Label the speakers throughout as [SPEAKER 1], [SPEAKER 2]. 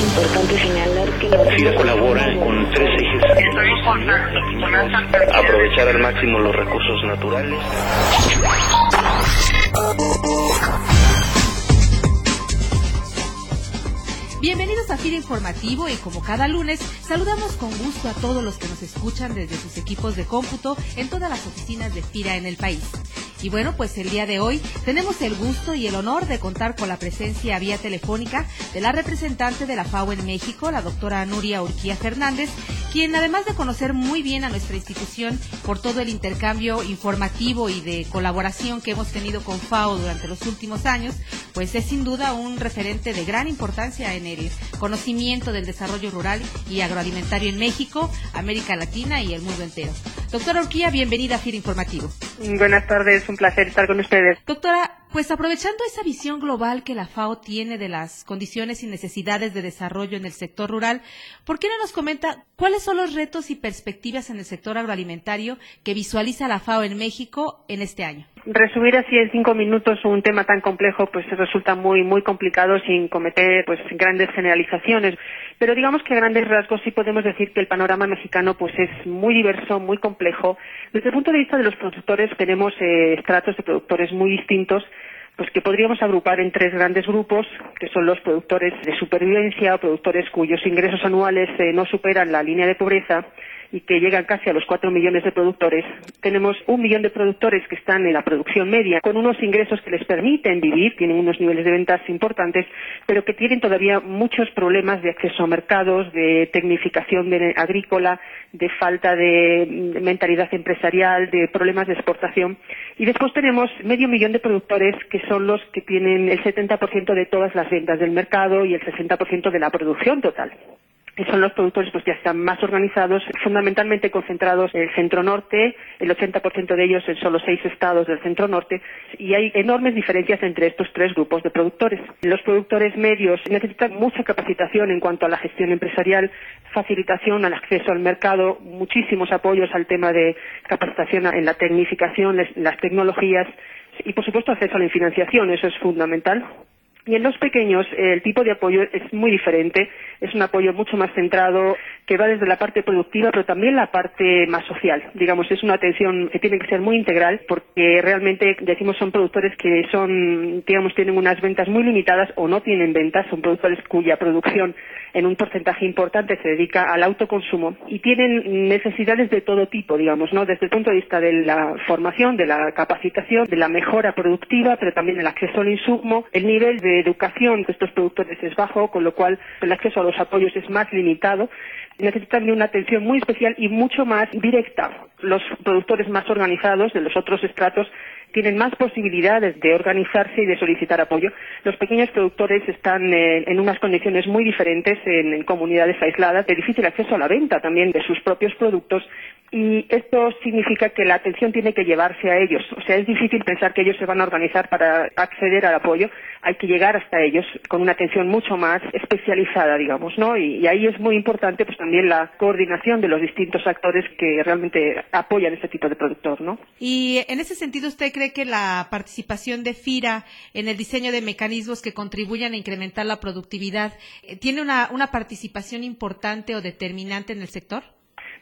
[SPEAKER 1] Importante señalar que la
[SPEAKER 2] FIRA colabora con tres ejes. Aprovechar al máximo los recursos naturales.
[SPEAKER 3] Bienvenidos a FIRA Informativo y como cada lunes saludamos con gusto a todos los que nos escuchan desde sus equipos de cómputo en todas las oficinas de FIRA en el país. Y bueno, pues el día de hoy tenemos el gusto y el honor de contar con la presencia vía telefónica de la representante de la FAO en México, la doctora Nuria Urquía Fernández, quien además de conocer muy bien a nuestra institución por todo el intercambio informativo y de colaboración que hemos tenido con FAO durante los últimos años, pues es sin duda un referente de gran importancia en el conocimiento del desarrollo rural y agroalimentario en México, América Latina y el mundo entero. Doctora Urquía, bienvenida a FIR Informativo.
[SPEAKER 4] Buenas tardes, un placer estar con ustedes.
[SPEAKER 3] Doctora, pues aprovechando esa visión global que la FAO tiene de las condiciones y necesidades de desarrollo en el sector rural, ¿por qué no nos comenta cuáles son los retos y perspectivas en el sector agroalimentario que visualiza la FAO en México en este año?
[SPEAKER 4] Resumir así en cinco minutos un tema tan complejo pues resulta muy muy complicado sin cometer pues grandes generalizaciones pero digamos que a grandes rasgos sí podemos decir que el panorama mexicano pues es muy diverso muy complejo. Desde el punto de vista de los productores tenemos eh, estratos de productores muy distintos pues que podríamos agrupar en tres grandes grupos, que son los productores de supervivencia o productores cuyos ingresos anuales eh, no superan la línea de pobreza y que llegan casi a los cuatro millones de productores. Tenemos un millón de productores que están en la producción media, con unos ingresos que les permiten vivir, tienen unos niveles de ventas importantes, pero que tienen todavía muchos problemas de acceso a mercados, de tecnificación agrícola, de falta de mentalidad empresarial, de problemas de exportación. Y después tenemos medio millón de productores que son los que tienen el 70% de todas las ventas del mercado y el 60% de la producción total son los productores pues ya están más organizados, fundamentalmente concentrados en el centro norte, el 80% de ellos en solo seis estados del centro norte, y hay enormes diferencias entre estos tres grupos de productores. Los productores medios necesitan mucha capacitación en cuanto a la gestión empresarial, facilitación al acceso al mercado, muchísimos apoyos al tema de capacitación en la tecnificación, las tecnologías y por supuesto acceso a la financiación, eso es fundamental. Y en los pequeños el tipo de apoyo es muy diferente, es un apoyo mucho más centrado que va desde la parte productiva pero también la parte más social. Digamos, es una atención que tiene que ser muy integral porque realmente decimos son productores que son, digamos, tienen unas ventas muy limitadas o no tienen ventas, son productores cuya producción en un porcentaje importante se dedica al autoconsumo y tienen necesidades de todo tipo, digamos, ¿no? Desde el punto de vista de la formación, de la capacitación, de la mejora productiva, pero también el acceso al insumo, el nivel de educación de estos productores es bajo, con lo cual el acceso a los apoyos es más limitado necesitan de una atención muy especial y mucho más directa. Los productores más organizados de los otros estratos tienen más posibilidades de organizarse y de solicitar apoyo. Los pequeños productores están eh, en unas condiciones muy diferentes en, comunidades aisladas, de difícil acceso a la venta también de sus propios productos y esto significa que la atención tiene que llevarse a ellos. O sea, es difícil pensar que ellos se van a organizar para acceder al apoyo. Hay que llegar hasta ellos con una atención mucho más especializada, digamos, ¿no? Y, ahí es muy importante, pues también la coordinación de los distintos actores que realmente apoyan este tipo de productor, ¿no?
[SPEAKER 3] Y en ese sentido, ¿usted cree que la participación de FIRA en el diseño de mecanismos que contribuyan a incrementar la productividad eh, tiene una, una participación importante o determinante en el sector?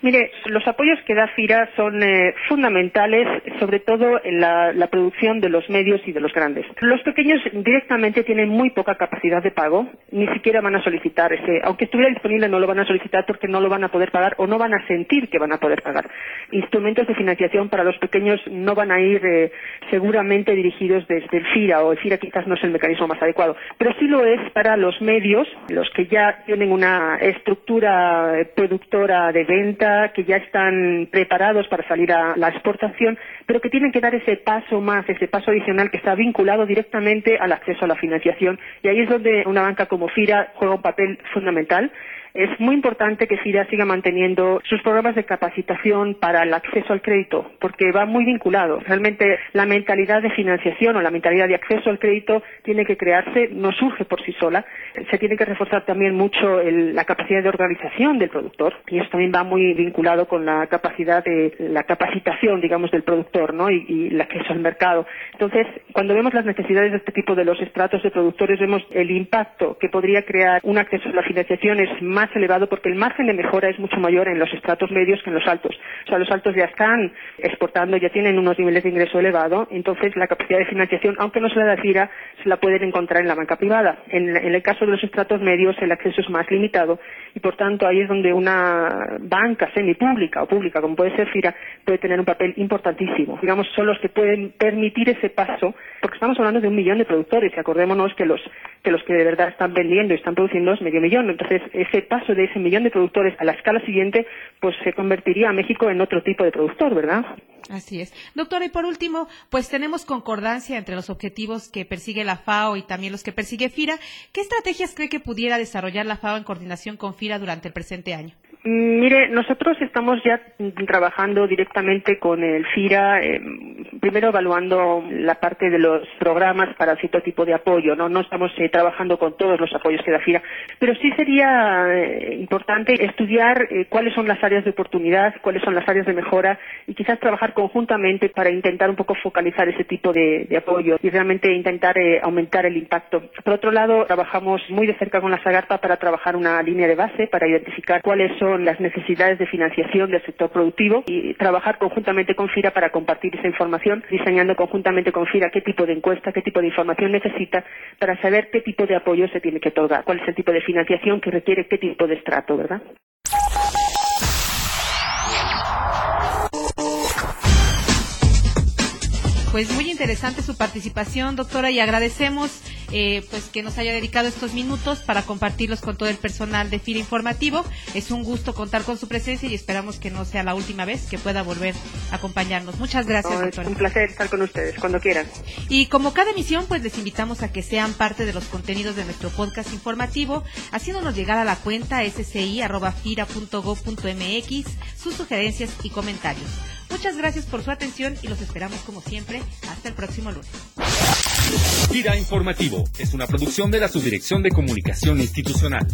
[SPEAKER 4] Mire, los apoyos que da FIRA son eh, fundamentales, sobre todo en la, producción de los medios y de los grandes. Los pequeños directamente tienen muy poca capacidad de pago, ni siquiera van a solicitar ese, aunque estuviera disponible no lo van a solicitar porque no lo van a poder pagar o no van a sentir que van a poder pagar. Instrumentos de financiación para los pequeños no van a ir eh, seguramente dirigidos desde el FIRA o el FIRA quizás no es el mecanismo más adecuado, pero sí lo es para los medios, los que ya tienen una estructura eh, productora de venta que ya están preparados para salir a la exportación, pero que tienen que dar ese paso más, ese paso adicional que está vinculado directamente al acceso a la financiación. Y ahí es donde una banca como FIRA juega un papel fundamental es muy importante que FIRA siga manteniendo sus programas de capacitación para el acceso al crédito, porque va muy vinculado. Realmente la mentalidad de financiación o la mentalidad de acceso al crédito tiene que crearse, no surge por sí sola. Se tiene que reforzar también mucho la capacidad de organización del productor y eso también va muy vinculado con la capacidad de la capacitación, digamos, del productor, ¿no? Y, el acceso al mercado. Entonces, cuando vemos las necesidades de este tipo de los estratos de productores, vemos el impacto que podría crear un acceso a la financiación es más elevado porque el margen de mejora es mucho mayor en los estratos medios que en los altos. O sea, los altos ya están exportando, ya tienen unos niveles de ingreso elevado, entonces la capacidad de financiación, aunque no se la da se la pueden encontrar en la banca privada. En, en el caso de los estratos medios, el acceso es más limitado y, por tanto, ahí es donde una banca semipública o pública, como puede ser FIRA, puede tener un papel importantísimo. Digamos, son los que pueden permitir ese paso, porque estamos hablando de un millón de productores y acordémonos que los que los que de verdad están vendiendo y están produciendo es medio millón. Entonces, ese paso de ese millón de productores a la escala siguiente, pues se convertiría a México en otro tipo de productor, ¿verdad?
[SPEAKER 3] Así es. Doctora, y por último, pues tenemos concordancia entre los objetivos que persigue la FAO y también los que persigue FIRA. ¿Qué estrategias cree que pudiera desarrollar la FAO en coordinación con FIRA durante el presente año?
[SPEAKER 4] Mm, mire, nosotros estamos ya trabajando directamente con el FIRA, eh, primero evaluando la parte de los programas para cierto tipo de apoyo, ¿no? Estamos eh, trabajando con todos los apoyos que da FIRA, pero sí sería eh, importante estudiar cuáles son las áreas de oportunidad, cuáles son las áreas de mejora y quizás trabajar conjuntamente para intentar un poco focalizar ese tipo de, apoyo y realmente intentar aumentar el impacto. Por otro lado, trabajamos muy de cerca con la Sagarpa para trabajar una línea de base para identificar cuáles las necesidades de financiación del sector productivo y trabajar conjuntamente con FIRA para compartir esa información, diseñando conjuntamente con FIRA qué tipo de encuesta, qué tipo de información necesita para saber qué tipo de apoyo se tiene que otorgar, cuál es el tipo de financiación que requiere qué tipo de estrato, ¿verdad?
[SPEAKER 3] Pues muy interesante su participación, doctora, y agradecemos eh, pues que nos haya dedicado estos minutos para compartirlos con todo el personal de FIRA Informativo. Es un gusto contar con su presencia y esperamos que no sea la última vez que pueda volver a acompañarnos. Muchas gracias,
[SPEAKER 4] no,
[SPEAKER 3] doctora.
[SPEAKER 4] Es un placer estar con ustedes cuando quieran.
[SPEAKER 3] Y como cada emisión, pues les invitamos a que sean parte de los contenidos de nuestro podcast informativo, haciéndonos llegar a la cuenta sci.fira.gov.mx sus sugerencias y comentarios. Muchas gracias por su atención y los esperamos como siempre hasta el próximo lunes.
[SPEAKER 5] Gira Informativo es una producción de la Subdirección de Comunicación Institucional.